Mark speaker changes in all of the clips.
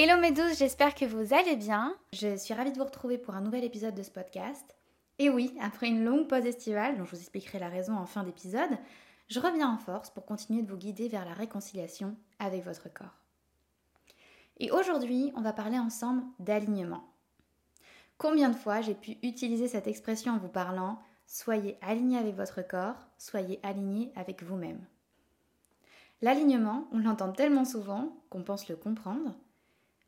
Speaker 1: Hello mes douces, j'espère que vous allez bien. Je suis ravie de vous retrouver pour un nouvel épisode de ce podcast. Et oui, après une longue pause estivale, dont je vous expliquerai la raison en fin d'épisode, je reviens en force pour continuer de vous guider vers la réconciliation avec votre corps. Et aujourd'hui, on va parler ensemble d'alignement. Combien de fois j'ai pu utiliser cette expression en vous parlant Soyez aligné avec votre corps, soyez aligné avec vous-même. L'alignement, on l'entend tellement souvent qu'on pense le comprendre,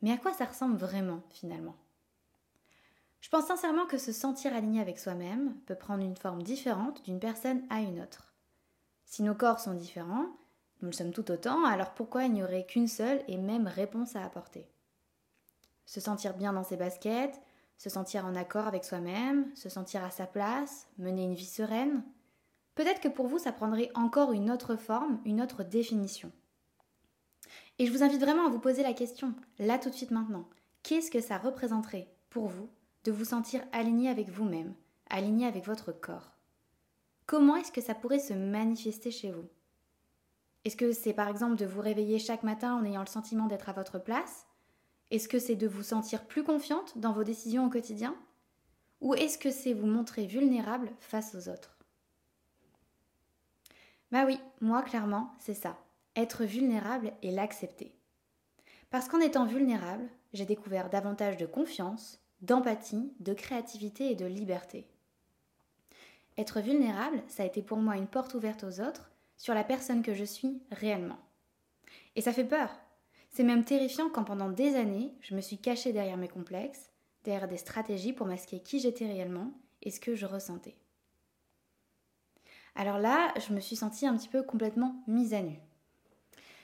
Speaker 1: mais à quoi ça ressemble vraiment finalement? Je pense sincèrement que se sentir aligné avec soi-même peut prendre une forme différente d'une personne à une autre. Si nos corps sont différents, nous le sommes tout autant, alors pourquoi il n'y aurait qu'une seule et même réponse à apporter? Se sentir bien dans ses baskets, se sentir en accord avec soi-même, se sentir à sa place, mener une vie sereine? Peut-être que pour vous, ça prendrait encore une autre forme, une autre définition. Et je vous invite vraiment à vous poser la question, là tout de suite maintenant. Qu'est-ce que ça représenterait pour vous de vous sentir aligné avec vous-même, aligné avec votre corps? Comment est-ce que ça pourrait se manifester chez vous? Est-ce que c'est par exemple de vous réveiller chaque matin en ayant le sentiment d'être à votre place? Est-ce que c'est de vous sentir plus confiante dans vos décisions au quotidien? Ou est-ce que c'est vous montrer vulnérable face aux autres? Bah oui, moi clairement, c'est ça être vulnérable et l'accepter. Parce qu'en étant vulnérable, j'ai découvert davantage de confiance, d'empathie, de créativité et de liberté. Être vulnérable, ça a été pour moi une porte ouverte aux autres sur la personne que je suis réellement. Et ça fait peur. C'est même terrifiant quand pendant des années, je me suis cachée derrière mes complexes, derrière des stratégies pour masquer qui j'étais réellement et ce que je ressentais. Alors là, je me suis sentie un petit peu complètement mise à nu.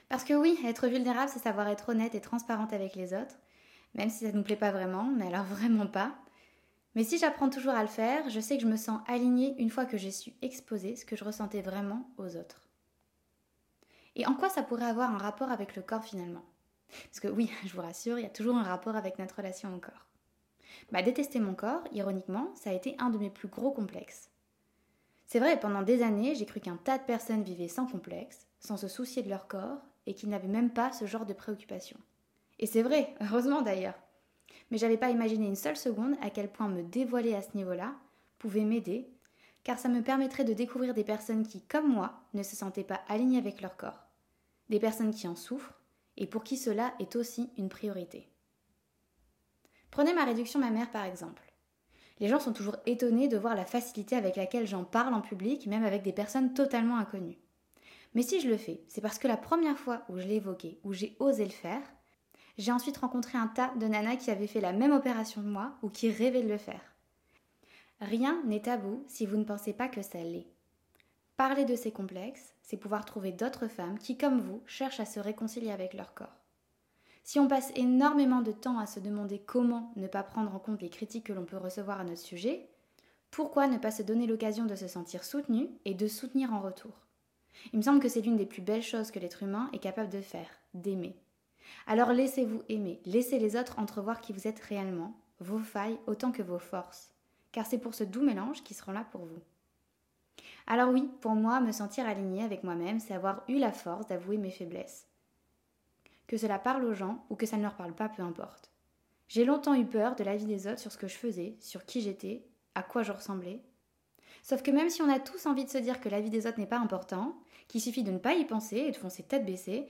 Speaker 1: Parce que oui, être vulnérable, c'est savoir être honnête et transparente avec les autres, même si ça ne nous plaît pas vraiment, mais alors vraiment pas. Mais si j'apprends toujours à le faire, je sais que je me sens alignée une fois que j'ai su exposer ce que je ressentais vraiment aux autres. Et en quoi ça pourrait avoir un rapport avec le corps finalement? Parce que oui, je vous rassure, il y a toujours un rapport avec notre relation au corps. Bah, détester mon corps, ironiquement, ça a été un de mes plus gros complexes. C'est vrai, pendant des années, j'ai cru qu'un tas de personnes vivaient sans complexe, sans se soucier de leur corps et qui n'avaient même pas ce genre de préoccupation. Et c'est vrai, heureusement d'ailleurs. Mais j'avais pas imaginé une seule seconde à quel point me dévoiler à ce niveau-là pouvait m'aider, car ça me permettrait de découvrir des personnes qui, comme moi, ne se sentaient pas alignées avec leur corps. Des personnes qui en souffrent et pour qui cela est aussi une priorité. Prenez ma réduction mammaire par exemple. Les gens sont toujours étonnés de voir la facilité avec laquelle j'en parle en public, même avec des personnes totalement inconnues. Mais si je le fais, c'est parce que la première fois où je l'ai évoqué, où j'ai osé le faire, j'ai ensuite rencontré un tas de nanas qui avaient fait la même opération que moi ou qui rêvaient de le faire. Rien n'est tabou si vous ne pensez pas que ça l'est. Parler de ces complexes, c'est pouvoir trouver d'autres femmes qui, comme vous, cherchent à se réconcilier avec leur corps. Si on passe énormément de temps à se demander comment ne pas prendre en compte les critiques que l'on peut recevoir à notre sujet, pourquoi ne pas se donner l'occasion de se sentir soutenu et de soutenir en retour? Il me semble que c'est l'une des plus belles choses que l'être humain est capable de faire, d'aimer. Alors laissez-vous aimer, laissez les autres entrevoir qui vous êtes réellement, vos failles autant que vos forces, car c'est pour ce doux mélange qui seront là pour vous. Alors oui, pour moi, me sentir aligné avec moi-même, c'est avoir eu la force d'avouer mes faiblesses. Que cela parle aux gens ou que ça ne leur parle pas, peu importe. J'ai longtemps eu peur de l'avis des autres sur ce que je faisais, sur qui j'étais, à quoi je ressemblais, Sauf que même si on a tous envie de se dire que la vie des autres n'est pas important, qu'il suffit de ne pas y penser et de foncer tête baissée,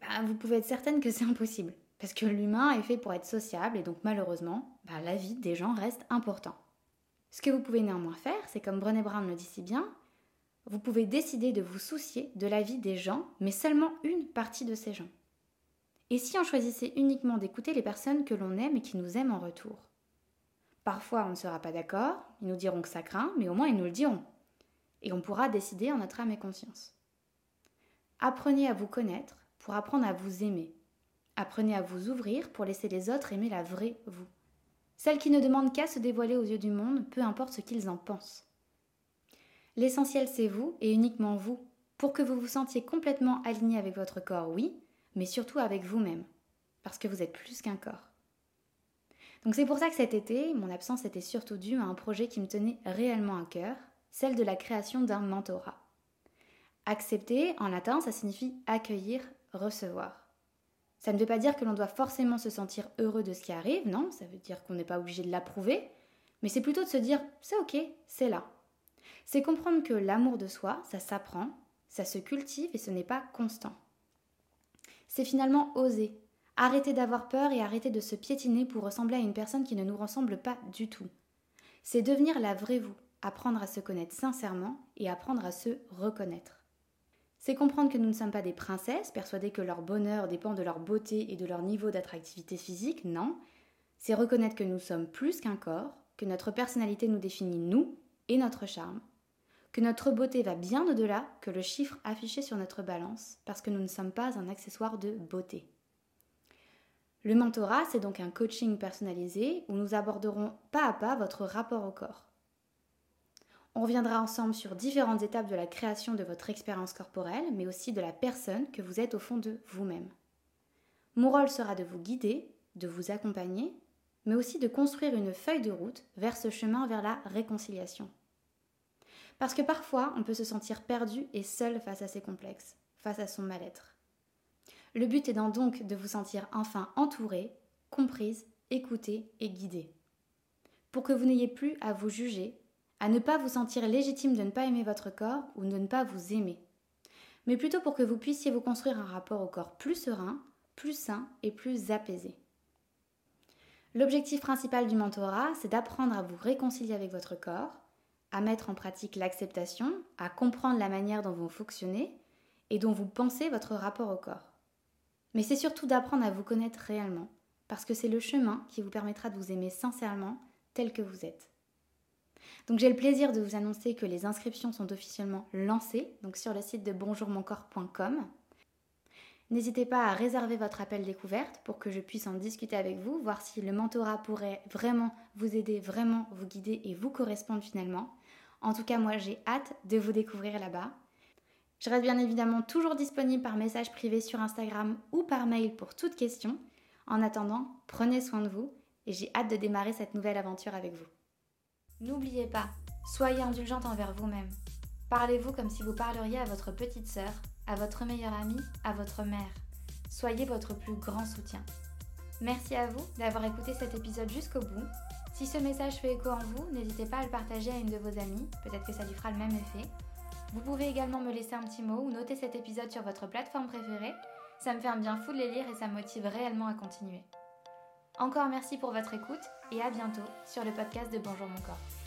Speaker 1: bah, vous pouvez être certaine que c'est impossible. Parce que l'humain est fait pour être sociable et donc malheureusement, bah, la vie des gens reste important. Ce que vous pouvez néanmoins faire, c'est comme Brené Brown le dit si bien, vous pouvez décider de vous soucier de la vie des gens, mais seulement une partie de ces gens. Et si on choisissait uniquement d'écouter les personnes que l'on aime et qui nous aiment en retour? Parfois, on ne sera pas d'accord, ils nous diront que ça craint, mais au moins ils nous le diront. Et on pourra décider en notre âme et conscience. Apprenez à vous connaître pour apprendre à vous aimer, Apprenez à vous ouvrir pour laisser les autres aimer la vraie vous. Celle qui ne demande qu'à se dévoiler aux yeux du monde, peu importe ce qu'ils en pensent. L'essentiel, c'est vous et uniquement vous, pour que vous vous sentiez complètement aligné avec votre corps, oui, mais surtout avec vous-même, parce que vous êtes plus qu'un corps. Donc c'est pour ça que cet été, mon absence était surtout due à un projet qui me tenait réellement à cœur, celle de la création d'un mentorat. Accepter, en latin, ça signifie accueillir, recevoir. Ça ne veut pas dire que l'on doit forcément se sentir heureux de ce qui arrive, non, ça veut dire qu'on n'est pas obligé de l'approuver, mais c'est plutôt de se dire c'est ok, c'est là. C'est comprendre que l'amour de soi, ça s'apprend, ça se cultive et ce n'est pas constant. C'est finalement oser, arrêter d'avoir peur et arrêter de se piétiner pour ressembler à une personne qui ne nous ressemble pas du tout. C'est devenir la vraie vous, apprendre à se connaître sincèrement et apprendre à se reconnaître. C'est comprendre que nous ne sommes pas des princesses, persuadées que leur bonheur dépend de leur beauté et de leur niveau d'attractivité physique, non. C'est reconnaître que nous sommes plus qu'un corps, que notre personnalité nous définit nous et notre charme, que notre beauté va bien au-delà que le chiffre affiché sur notre balance, parce que nous ne sommes pas un accessoire de beauté. Le mentorat, c'est donc un coaching personnalisé où nous aborderons pas à pas votre rapport au corps. On reviendra ensemble sur différentes étapes de la création de votre expérience corporelle, mais aussi de la personne que vous êtes au fond de vous-même. Mon rôle sera de vous guider, de vous accompagner, mais aussi de construire une feuille de route vers ce chemin vers la réconciliation. Parce que parfois, on peut se sentir perdu et seul face à ses complexes, face à son mal-être. Le but étant donc de vous sentir enfin entouré, comprise, écoutée et guidée. Pour que vous n'ayez plus à vous juger, à ne pas vous sentir légitime de ne pas aimer votre corps ou de ne pas vous aimer, mais plutôt pour que vous puissiez vous construire un rapport au corps plus serein, plus sain et plus apaisé. L'objectif principal du mentorat, c'est d'apprendre à vous réconcilier avec votre corps, à mettre en pratique l'acceptation, à comprendre la manière dont vous fonctionnez et dont vous pensez votre rapport au corps. Mais c'est surtout d'apprendre à vous connaître réellement, parce que c'est le chemin qui vous permettra de vous aimer sincèrement tel que vous êtes. Donc j'ai le plaisir de vous annoncer que les inscriptions sont officiellement lancées, donc sur le site de bonjourmoncorps.com. N'hésitez pas à réserver votre appel découverte pour que je puisse en discuter avec vous, voir si le mentorat pourrait vraiment vous aider, vraiment vous guider et vous correspondre finalement. En tout cas, moi j'ai hâte de vous découvrir là-bas. Je reste bien évidemment toujours disponible par message privé sur Instagram ou par mail pour toute question. En attendant, prenez soin de vous et j'ai hâte de démarrer cette nouvelle aventure avec vous. N'oubliez pas, soyez indulgente envers vous-même. Parlez-vous comme si vous parleriez à votre petite sœur, à votre meilleure amie, à votre mère. Soyez votre plus grand soutien. Merci à vous d'avoir écouté cet épisode jusqu'au bout. Si ce message fait écho en vous, n'hésitez pas à le partager à une de vos amies, peut-être que ça lui fera le même effet. Vous pouvez également me laisser un petit mot ou noter cet épisode sur votre plateforme préférée. Ça me fait un bien fou de les lire et ça me motive réellement à continuer. Encore merci pour votre écoute et à bientôt sur le podcast de Bonjour mon corps.